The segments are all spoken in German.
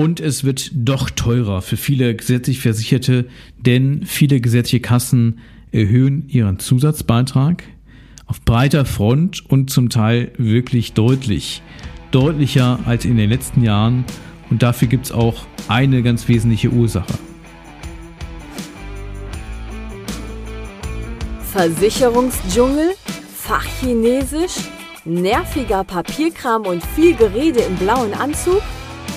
Und es wird doch teurer für viele gesetzlich Versicherte, denn viele gesetzliche Kassen erhöhen ihren Zusatzbeitrag auf breiter Front und zum Teil wirklich deutlich. Deutlicher als in den letzten Jahren. Und dafür gibt es auch eine ganz wesentliche Ursache. Versicherungsdschungel, Fachchinesisch, nerviger Papierkram und viel Gerede im blauen Anzug?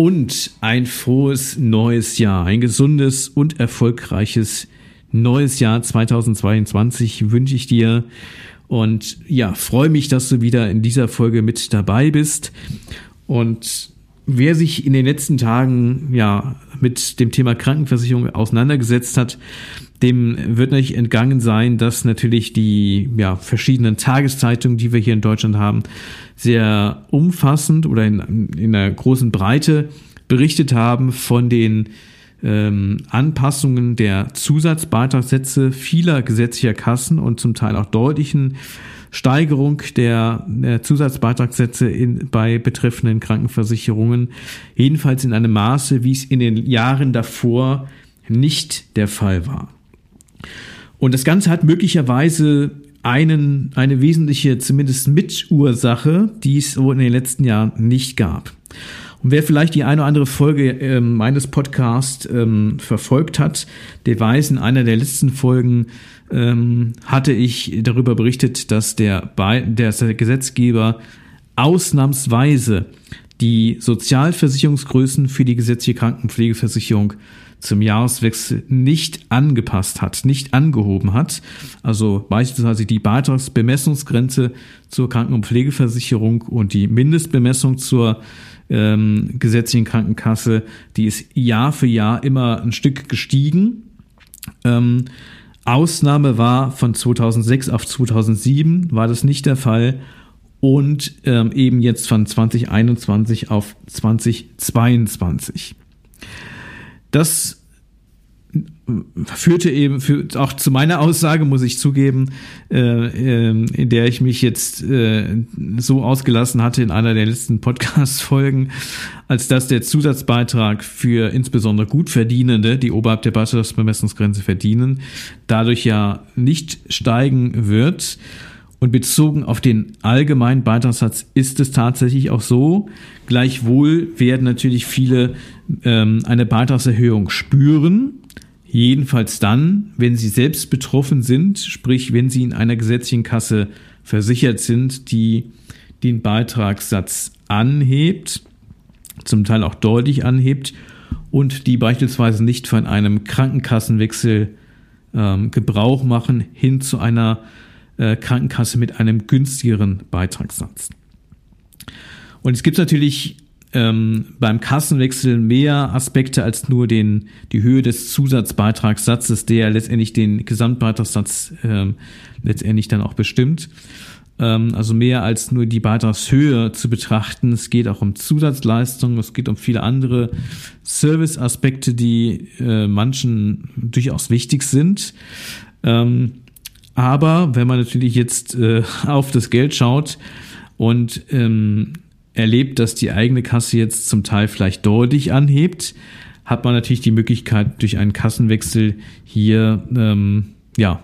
und ein frohes neues Jahr, ein gesundes und erfolgreiches neues Jahr 2022 wünsche ich dir. Und ja, freue mich, dass du wieder in dieser Folge mit dabei bist. Und wer sich in den letzten Tagen ja mit dem Thema Krankenversicherung auseinandergesetzt hat, dem wird nicht entgangen sein, dass natürlich die ja, verschiedenen Tageszeitungen, die wir hier in Deutschland haben, sehr umfassend oder in, in einer großen Breite berichtet haben von den ähm, Anpassungen der Zusatzbeitragssätze vieler gesetzlicher Kassen und zum Teil auch deutlichen Steigerung der, Zusatzbeitragssätze in, bei betreffenden Krankenversicherungen, jedenfalls in einem Maße, wie es in den Jahren davor nicht der Fall war. Und das Ganze hat möglicherweise einen, eine wesentliche, zumindest Mitursache, die es so in den letzten Jahren nicht gab. Und wer vielleicht die eine oder andere Folge äh, meines Podcasts ähm, verfolgt hat, der weiß, in einer der letzten Folgen ähm, hatte ich darüber berichtet, dass der, der Gesetzgeber ausnahmsweise die Sozialversicherungsgrößen für die gesetzliche Krankenpflegeversicherung zum Jahreswechsel nicht angepasst hat, nicht angehoben hat. Also beispielsweise die Beitragsbemessungsgrenze zur Kranken- und Pflegeversicherung und die Mindestbemessung zur ähm, gesetzlichen Krankenkasse, die ist Jahr für Jahr immer ein Stück gestiegen. Ähm, Ausnahme war von 2006 auf 2007 war das nicht der Fall und ähm, eben jetzt von 2021 auf 2022. Das führte eben für, auch zu meiner Aussage, muss ich zugeben, äh, äh, in der ich mich jetzt äh, so ausgelassen hatte in einer der letzten Podcast-Folgen, als dass der Zusatzbeitrag für insbesondere Gutverdienende, die oberhalb der Beitragsbemessungsgrenze verdienen, dadurch ja nicht steigen wird. Und bezogen auf den allgemeinen Beitragssatz ist es tatsächlich auch so. Gleichwohl werden natürlich viele ähm, eine Beitragserhöhung spüren. Jedenfalls dann, wenn sie selbst betroffen sind, sprich wenn sie in einer gesetzlichen Kasse versichert sind, die den Beitragssatz anhebt, zum Teil auch deutlich anhebt und die beispielsweise nicht von einem Krankenkassenwechsel ähm, Gebrauch machen hin zu einer äh, Krankenkasse mit einem günstigeren Beitragssatz. Und es gibt natürlich ähm, beim Kassenwechsel mehr Aspekte als nur den, die Höhe des Zusatzbeitragssatzes, der letztendlich den Gesamtbeitragssatz ähm, letztendlich dann auch bestimmt. Ähm, also mehr als nur die Beitragshöhe zu betrachten. Es geht auch um Zusatzleistungen, es geht um viele andere Serviceaspekte, die äh, manchen durchaus wichtig sind. Ähm, aber wenn man natürlich jetzt äh, auf das Geld schaut und ähm, erlebt, dass die eigene Kasse jetzt zum Teil vielleicht deutlich anhebt, hat man natürlich die Möglichkeit, durch einen Kassenwechsel hier ähm, ja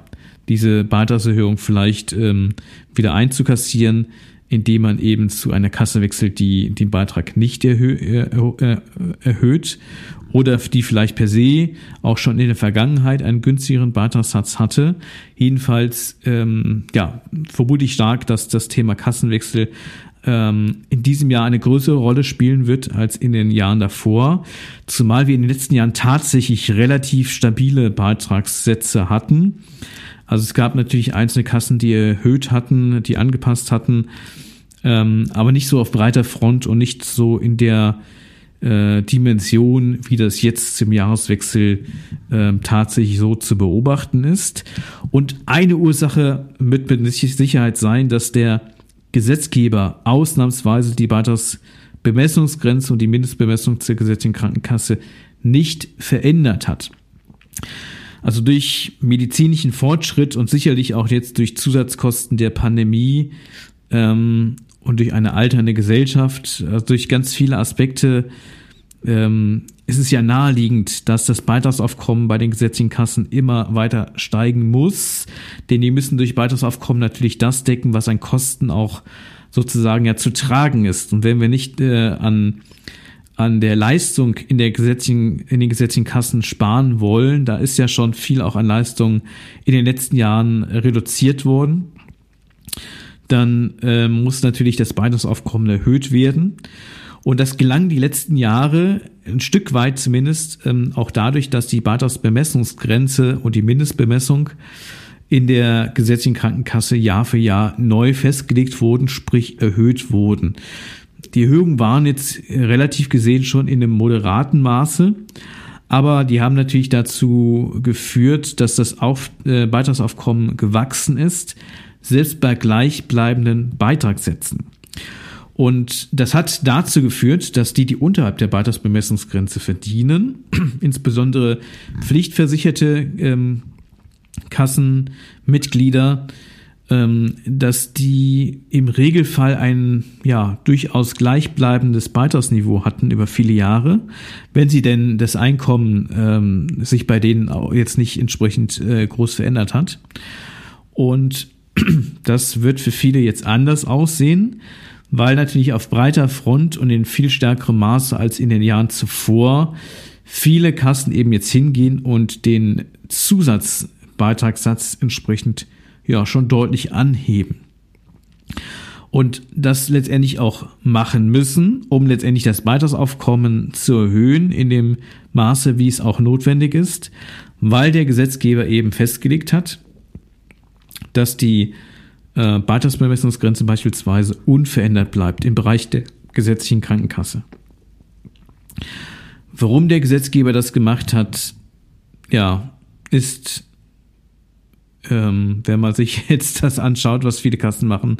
diese Beitragserhöhung vielleicht ähm, wieder einzukassieren, indem man eben zu einer Kasse wechselt, die den Beitrag nicht erhö äh, erhöht oder die vielleicht per se auch schon in der Vergangenheit einen günstigeren Beitragssatz hatte. Jedenfalls ähm, ja, vermute ich stark, dass das Thema Kassenwechsel ähm, in diesem Jahr eine größere Rolle spielen wird als in den Jahren davor, zumal wir in den letzten Jahren tatsächlich relativ stabile Beitragssätze hatten. Also es gab natürlich einzelne Kassen, die erhöht hatten, die angepasst hatten, ähm, aber nicht so auf breiter Front und nicht so in der äh, Dimension, wie das jetzt zum Jahreswechsel äh, tatsächlich so zu beobachten ist. Und eine Ursache wird mit Sicherheit sein, dass der Gesetzgeber ausnahmsweise die Beitragsbemessungsgrenze und die Mindestbemessung zur gesetzlichen Krankenkasse nicht verändert hat. Also durch medizinischen Fortschritt und sicherlich auch jetzt durch Zusatzkosten der Pandemie ähm, und durch eine alternde Gesellschaft, also durch ganz viele Aspekte, ähm, ist es ja naheliegend, dass das Beitragsaufkommen bei den gesetzlichen Kassen immer weiter steigen muss, denn die müssen durch Beitragsaufkommen natürlich das decken, was an Kosten auch sozusagen ja zu tragen ist. Und wenn wir nicht äh, an an der Leistung in der gesetzlichen, in den gesetzlichen Kassen sparen wollen, da ist ja schon viel auch an Leistung in den letzten Jahren reduziert worden dann äh, muss natürlich das Beitragsaufkommen erhöht werden. Und das gelang die letzten Jahre ein Stück weit zumindest ähm, auch dadurch, dass die Beitragsbemessungsgrenze und die Mindestbemessung in der gesetzlichen Krankenkasse Jahr für Jahr neu festgelegt wurden, sprich erhöht wurden. Die Erhöhungen waren jetzt relativ gesehen schon in einem moderaten Maße, aber die haben natürlich dazu geführt, dass das Auf, äh, Beitragsaufkommen gewachsen ist selbst bei gleichbleibenden Beitragssätzen. Und das hat dazu geführt, dass die, die unterhalb der Beitragsbemessungsgrenze verdienen, insbesondere pflichtversicherte ähm, Kassenmitglieder, ähm, dass die im Regelfall ein ja durchaus gleichbleibendes Beitragsniveau hatten über viele Jahre, wenn sie denn das Einkommen ähm, sich bei denen jetzt nicht entsprechend äh, groß verändert hat. Und das wird für viele jetzt anders aussehen, weil natürlich auf breiter Front und in viel stärkerem Maße als in den Jahren zuvor viele Kassen eben jetzt hingehen und den Zusatzbeitragssatz entsprechend ja schon deutlich anheben. Und das letztendlich auch machen müssen, um letztendlich das Beitragsaufkommen zu erhöhen in dem Maße, wie es auch notwendig ist, weil der Gesetzgeber eben festgelegt hat, dass die äh, Beitragsbemessungsgrenze beispielsweise unverändert bleibt im Bereich der gesetzlichen Krankenkasse. Warum der Gesetzgeber das gemacht hat, ja, ist, ähm, wenn man sich jetzt das anschaut, was viele Kassen machen,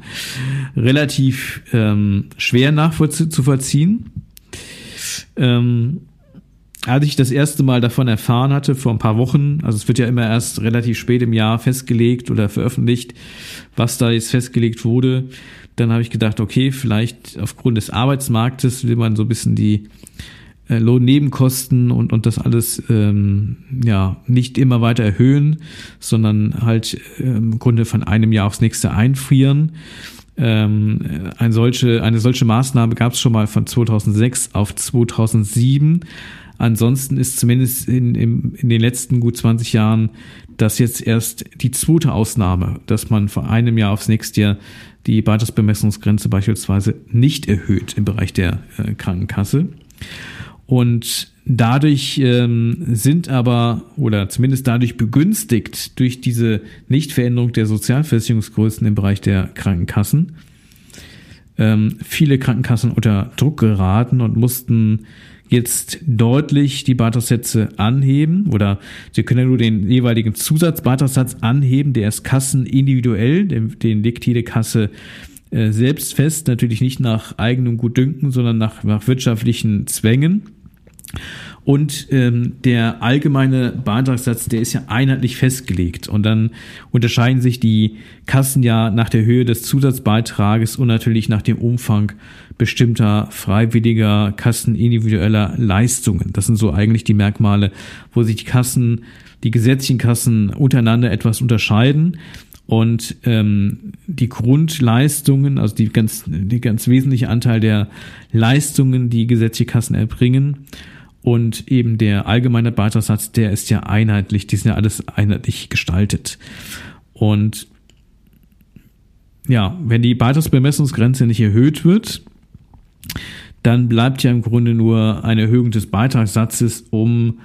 relativ ähm, schwer nachzuvollziehen. Ähm, als ich das erste Mal davon erfahren hatte, vor ein paar Wochen, also es wird ja immer erst relativ spät im Jahr festgelegt oder veröffentlicht, was da jetzt festgelegt wurde, dann habe ich gedacht, okay, vielleicht aufgrund des Arbeitsmarktes will man so ein bisschen die äh, Lohnnebenkosten und, und das alles ähm, ja nicht immer weiter erhöhen, sondern halt äh, im Grunde von einem Jahr aufs nächste einfrieren. Ähm, eine solche, eine solche Maßnahme gab es schon mal von 2006 auf 2007 Ansonsten ist zumindest in, in, in den letzten gut 20 Jahren das jetzt erst die zweite Ausnahme, dass man von einem Jahr aufs nächste Jahr die Beitragsbemessungsgrenze beispielsweise nicht erhöht im Bereich der äh, Krankenkasse. Und dadurch ähm, sind aber, oder zumindest dadurch begünstigt durch diese Nichtveränderung der Sozialversicherungsgrößen im Bereich der Krankenkassen, ähm, viele Krankenkassen unter Druck geraten und mussten jetzt deutlich die Beitragssätze anheben oder Sie können ja nur den jeweiligen Zusatzbeitragssatz anheben, der ist kassenindividuell, den, den legt jede Kasse äh, selbst fest, natürlich nicht nach eigenem Gutdünken, sondern nach, nach wirtschaftlichen Zwängen. Und ähm, der allgemeine Beitragssatz, der ist ja einheitlich festgelegt. Und dann unterscheiden sich die Kassen ja nach der Höhe des Zusatzbeitrages und natürlich nach dem Umfang bestimmter freiwilliger Kassen individueller Leistungen. Das sind so eigentlich die Merkmale, wo sich die Kassen, die gesetzlichen Kassen untereinander etwas unterscheiden. Und ähm, die Grundleistungen, also die ganz, die ganz wesentliche Anteil der Leistungen, die gesetzliche Kassen erbringen, und eben der allgemeine Beitragssatz, der ist ja einheitlich, die sind ja alles einheitlich gestaltet. Und ja, wenn die Beitragsbemessungsgrenze nicht erhöht wird, dann bleibt ja im Grunde nur eine Erhöhung des Beitragssatzes, um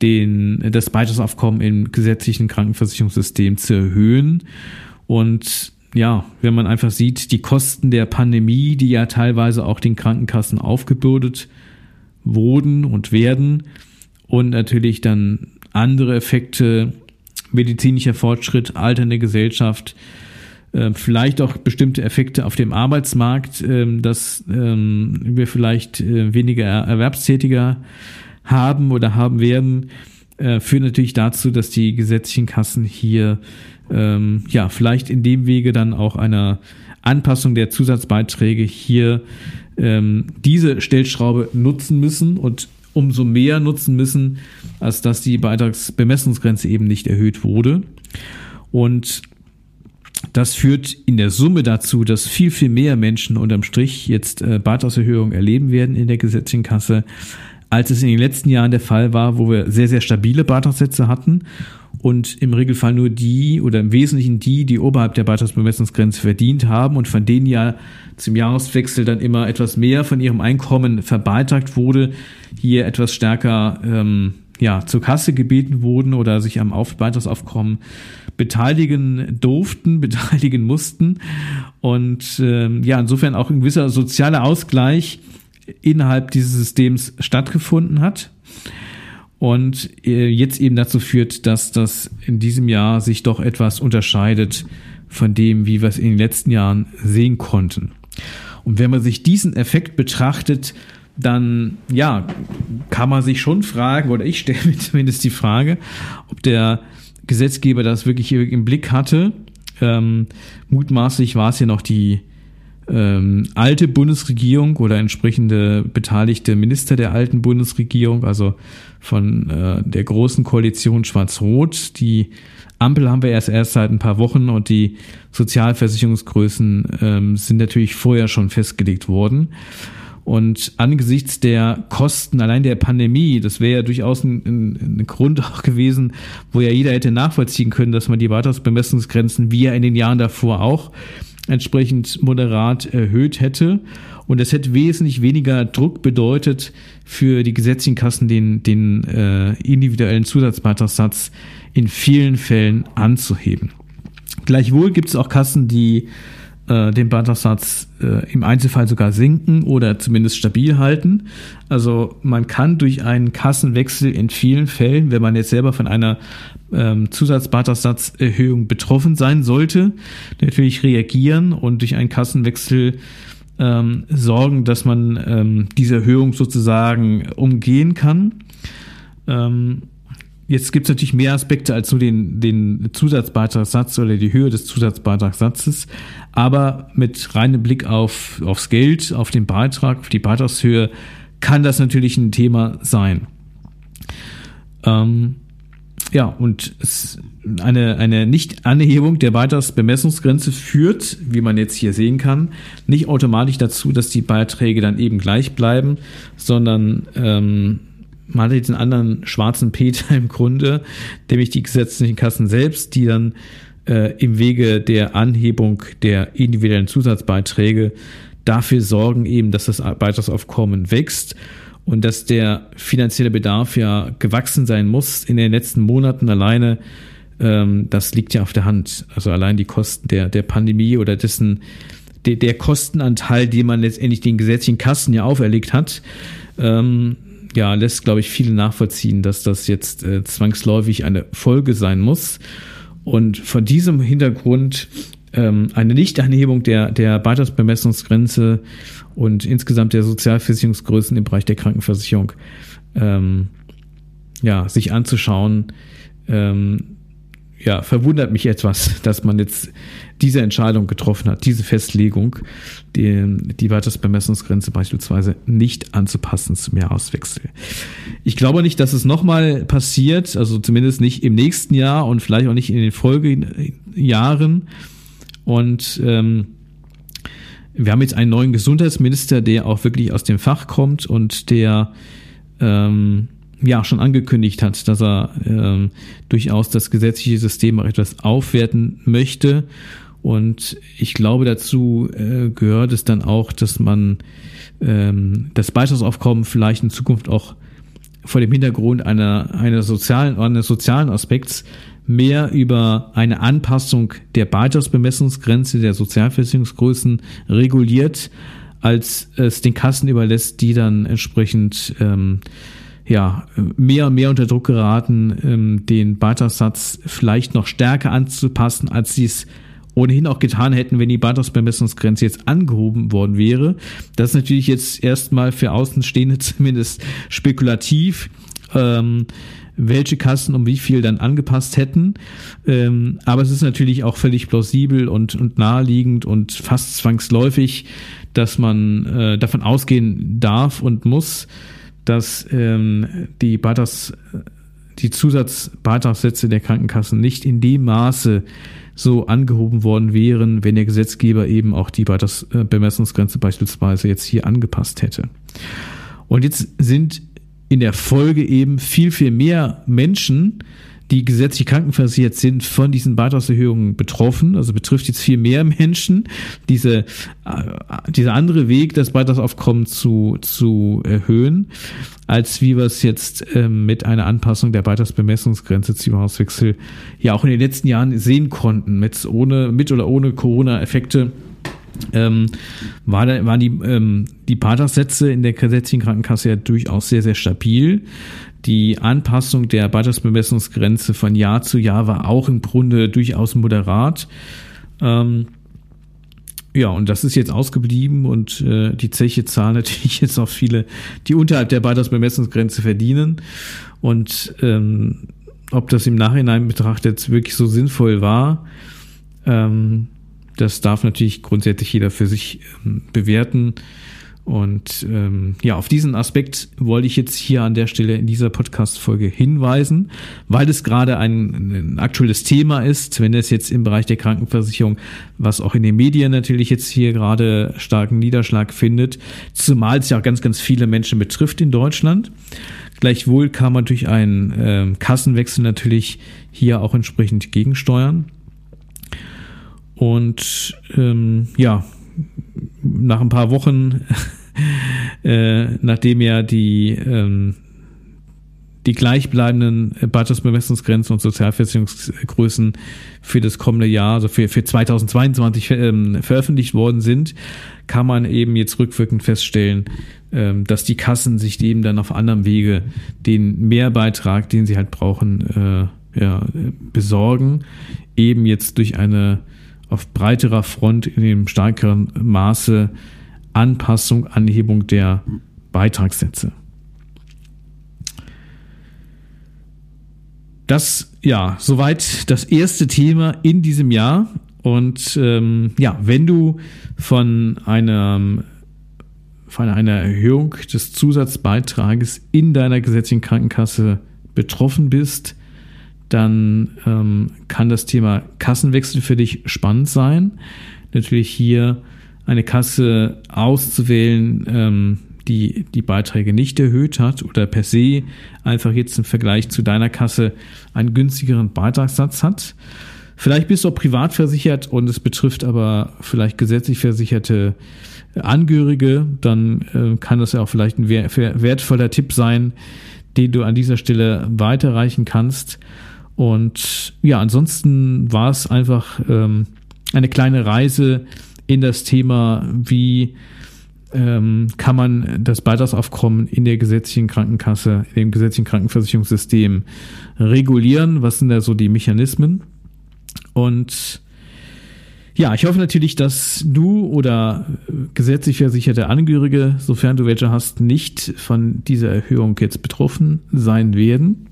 den, das Beitragsaufkommen im gesetzlichen Krankenversicherungssystem zu erhöhen. Und ja, wenn man einfach sieht, die Kosten der Pandemie, die ja teilweise auch den Krankenkassen aufgebürdet wurden und werden und natürlich dann andere Effekte, medizinischer Fortschritt, alternde Gesellschaft, äh, vielleicht auch bestimmte Effekte auf dem Arbeitsmarkt, äh, dass äh, wir vielleicht äh, weniger Erwerbstätiger haben oder haben werden, äh, führt natürlich dazu, dass die gesetzlichen Kassen hier ähm, ja vielleicht in dem Wege dann auch einer Anpassung der Zusatzbeiträge hier ähm, diese Stellschraube nutzen müssen und umso mehr nutzen müssen, als dass die Beitragsbemessungsgrenze eben nicht erhöht wurde. Und das führt in der Summe dazu, dass viel, viel mehr Menschen unterm Strich jetzt äh, Beitragserhöhungen erleben werden in der gesetzlichen Kasse, als es in den letzten Jahren der Fall war, wo wir sehr, sehr stabile Beitragssätze hatten und im Regelfall nur die oder im Wesentlichen die, die oberhalb der Beitragsbemessungsgrenze verdient haben und von denen ja zum Jahreswechsel dann immer etwas mehr von ihrem Einkommen verbeitragt wurde, hier etwas stärker ähm, ja, zur Kasse gebeten wurden oder sich am Auf Beitragsaufkommen beteiligen durften, beteiligen mussten. Und ähm, ja, insofern auch ein gewisser sozialer Ausgleich innerhalb dieses Systems stattgefunden hat und äh, jetzt eben dazu führt, dass das in diesem Jahr sich doch etwas unterscheidet von dem, wie wir es in den letzten Jahren sehen konnten. Und wenn man sich diesen Effekt betrachtet, dann ja, kann man sich schon fragen, oder ich stelle mir zumindest die Frage, ob der Gesetzgeber das wirklich im Blick hatte. Ähm, mutmaßlich war es ja noch die ähm, alte Bundesregierung oder entsprechende beteiligte Minister der alten Bundesregierung, also von äh, der großen Koalition Schwarz-Rot. Die Ampel haben wir erst erst seit ein paar Wochen und die Sozialversicherungsgrößen ähm, sind natürlich vorher schon festgelegt worden. Und angesichts der Kosten allein der Pandemie, das wäre ja durchaus ein, ein, ein, Grund auch gewesen, wo ja jeder hätte nachvollziehen können, dass man die Beitragsbemessungsgrenzen wie ja in den Jahren davor auch entsprechend moderat erhöht hätte. Und es hätte wesentlich weniger Druck bedeutet für die gesetzlichen Kassen, den, den äh, individuellen Zusatzbeitragssatz in vielen Fällen anzuheben. Gleichwohl gibt es auch Kassen, die äh, den Beitragssatz äh, im Einzelfall sogar senken oder zumindest stabil halten. Also man kann durch einen Kassenwechsel in vielen Fällen, wenn man jetzt selber von einer ähm, Zusatzbeitragssatzerhöhung betroffen sein sollte, natürlich reagieren und durch einen Kassenwechsel ähm, sorgen, dass man ähm, diese Erhöhung sozusagen umgehen kann. Ähm, jetzt gibt es natürlich mehr Aspekte als nur den, den Zusatzbeitragssatz oder die Höhe des Zusatzbeitragssatzes, aber mit reinem Blick auf, aufs Geld, auf den Beitrag, auf die Beitragshöhe, kann das natürlich ein Thema sein. Ähm, ja, und es, eine, eine Nicht-Anhebung der Beitragsbemessungsgrenze führt, wie man jetzt hier sehen kann, nicht automatisch dazu, dass die Beiträge dann eben gleich bleiben, sondern ähm, man hat jetzt einen anderen schwarzen Peter im Grunde, nämlich die gesetzlichen Kassen selbst, die dann äh, im Wege der Anhebung der individuellen Zusatzbeiträge dafür sorgen eben, dass das Beitragsaufkommen wächst und dass der finanzielle Bedarf ja gewachsen sein muss in den letzten Monaten alleine, ähm, das liegt ja auf der Hand. Also allein die Kosten der, der Pandemie oder dessen, der, der Kostenanteil, den man letztendlich den gesetzlichen Kassen ja auferlegt hat, ähm, ja, lässt, glaube ich, viele nachvollziehen, dass das jetzt äh, zwangsläufig eine Folge sein muss. Und von diesem Hintergrund ähm, eine Nichtanhebung der, der Beitragsbemessungsgrenze und insgesamt der Sozialversicherungsgrößen im Bereich der Krankenversicherung ähm, ja, sich anzuschauen, ähm, ja, verwundert mich etwas, dass man jetzt diese Entscheidung getroffen hat, diese Festlegung, die, die Beitragsbemessungsgrenze beispielsweise nicht anzupassen zum Jahreswechsel. Ich glaube nicht, dass es nochmal passiert, also zumindest nicht im nächsten Jahr und vielleicht auch nicht in den Folgejahren. Und ähm, wir haben jetzt einen neuen Gesundheitsminister, der auch wirklich aus dem Fach kommt und der ähm, ja schon angekündigt hat, dass er ähm, durchaus das gesetzliche System auch etwas aufwerten möchte. Und ich glaube, dazu äh, gehört es dann auch, dass man ähm, das Beitragsaufkommen vielleicht in Zukunft auch vor dem Hintergrund einer, einer sozialen, eines sozialen Aspekts mehr über eine Anpassung der Beitragsbemessungsgrenze der Sozialversicherungsgrößen reguliert, als es den Kassen überlässt, die dann entsprechend ähm, ja, mehr und mehr unter Druck geraten, ähm, den Beitragssatz vielleicht noch stärker anzupassen, als sie es ohnehin auch getan hätten, wenn die Beitragsbemessungsgrenze jetzt angehoben worden wäre. Das ist natürlich jetzt erstmal für Außenstehende zumindest spekulativ. Ähm, welche Kassen um wie viel dann angepasst hätten. Ähm, aber es ist natürlich auch völlig plausibel und, und naheliegend und fast zwangsläufig, dass man äh, davon ausgehen darf und muss, dass ähm, die Beitrags, die Zusatzbeitragssätze der Krankenkassen nicht in dem Maße so angehoben worden wären, wenn der Gesetzgeber eben auch die Beitragsbemessungsgrenze beispielsweise jetzt hier angepasst hätte. Und jetzt sind in der Folge eben viel, viel mehr Menschen, die gesetzlich krankenversichert sind, von diesen Beitragserhöhungen betroffen. Also betrifft jetzt viel mehr Menschen. Diese, äh, dieser andere Weg, das Beitragsaufkommen zu, zu erhöhen, als wie wir es jetzt ähm, mit einer Anpassung der Beitragsbemessungsgrenze zum Hauswechsel ja auch in den letzten Jahren sehen konnten, mit, ohne, mit oder ohne Corona-Effekte ähm, war da, waren die, ähm, die Beitragssätze in der gesetzlichen Krankenkasse ja durchaus sehr, sehr stabil. Die Anpassung der Beitragsbemessungsgrenze von Jahr zu Jahr war auch im Grunde durchaus moderat. Ähm, ja, und das ist jetzt ausgeblieben und äh, die Zeche zahlen natürlich jetzt auch viele, die unterhalb der Beitragsbemessungsgrenze verdienen. Und ähm, ob das im Nachhinein betrachtet wirklich so sinnvoll war, ähm, das darf natürlich grundsätzlich jeder für sich ähm, bewerten. Und ähm, ja, auf diesen Aspekt wollte ich jetzt hier an der Stelle in dieser Podcast-Folge hinweisen, weil es gerade ein, ein aktuelles Thema ist, wenn es jetzt im Bereich der Krankenversicherung, was auch in den Medien natürlich jetzt hier gerade starken Niederschlag findet, zumal es ja auch ganz, ganz viele Menschen betrifft in Deutschland. Gleichwohl kann man durch einen äh, Kassenwechsel natürlich hier auch entsprechend gegensteuern. Und ähm, ja, nach ein paar Wochen, äh, nachdem ja die, ähm, die gleichbleibenden Beitragsbemessungsgrenzen und Sozialversicherungsgrößen für das kommende Jahr, also für, für 2022 ähm, veröffentlicht worden sind, kann man eben jetzt rückwirkend feststellen, ähm, dass die Kassen sich eben dann auf anderem Wege den Mehrbeitrag, den sie halt brauchen, äh, ja, besorgen, eben jetzt durch eine auf breiterer Front in dem stärkeren Maße Anpassung, Anhebung der Beitragssätze. Das, ja, soweit das erste Thema in diesem Jahr. Und ähm, ja, wenn du von einer, von einer Erhöhung des Zusatzbeitrages in deiner gesetzlichen Krankenkasse betroffen bist, dann ähm, kann das Thema Kassenwechsel für dich spannend sein. Natürlich hier eine Kasse auszuwählen, ähm, die die Beiträge nicht erhöht hat oder per se einfach jetzt im Vergleich zu deiner Kasse einen günstigeren Beitragssatz hat. Vielleicht bist du auch privat versichert und es betrifft aber vielleicht gesetzlich versicherte Angehörige, dann äh, kann das ja auch vielleicht ein wertvoller Tipp sein, den du an dieser Stelle weiterreichen kannst. Und ja, ansonsten war es einfach ähm, eine kleine Reise in das Thema, wie ähm, kann man das Beitragsaufkommen in der gesetzlichen Krankenkasse, in dem gesetzlichen Krankenversicherungssystem regulieren? Was sind da so die Mechanismen? Und ja, ich hoffe natürlich, dass du oder gesetzlich versicherte Angehörige, sofern du welche hast, nicht von dieser Erhöhung jetzt betroffen sein werden.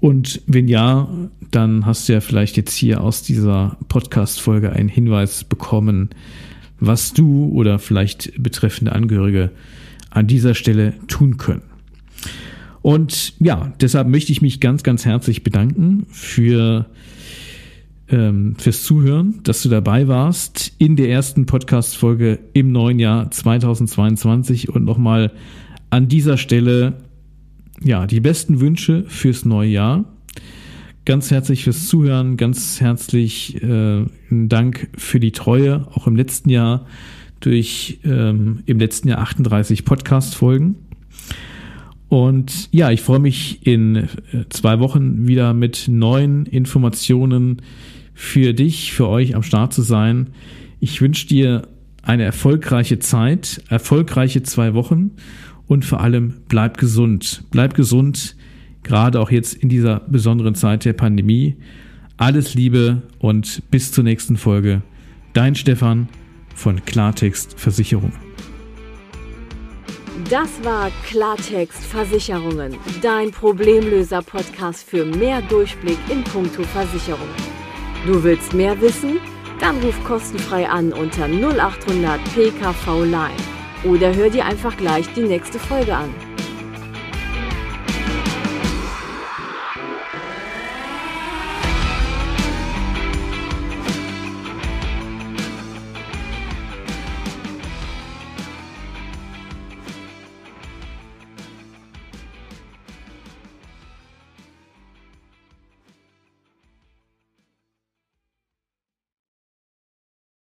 Und wenn ja, dann hast du ja vielleicht jetzt hier aus dieser Podcast-Folge einen Hinweis bekommen, was du oder vielleicht betreffende Angehörige an dieser Stelle tun können. Und ja, deshalb möchte ich mich ganz, ganz herzlich bedanken für ähm, fürs Zuhören, dass du dabei warst in der ersten Podcast-Folge im neuen Jahr 2022 und nochmal an dieser Stelle ja, die besten Wünsche fürs neue Jahr. Ganz herzlich fürs Zuhören, ganz herzlich äh, Dank für die Treue, auch im letzten Jahr durch ähm, im letzten Jahr 38 Podcast-Folgen. Und ja, ich freue mich in äh, zwei Wochen wieder mit neuen Informationen für dich, für euch am Start zu sein. Ich wünsche dir eine erfolgreiche Zeit, erfolgreiche zwei Wochen und vor allem bleib gesund. Bleib gesund, gerade auch jetzt in dieser besonderen Zeit der Pandemie. Alles Liebe und bis zur nächsten Folge. Dein Stefan von Klartext Versicherung. Das war Klartext Versicherungen, dein Problemlöser-Podcast für mehr Durchblick in puncto Versicherungen. Du willst mehr wissen? Dann ruf kostenfrei an unter 0800 PKV Line oder hör dir einfach gleich die nächste Folge an.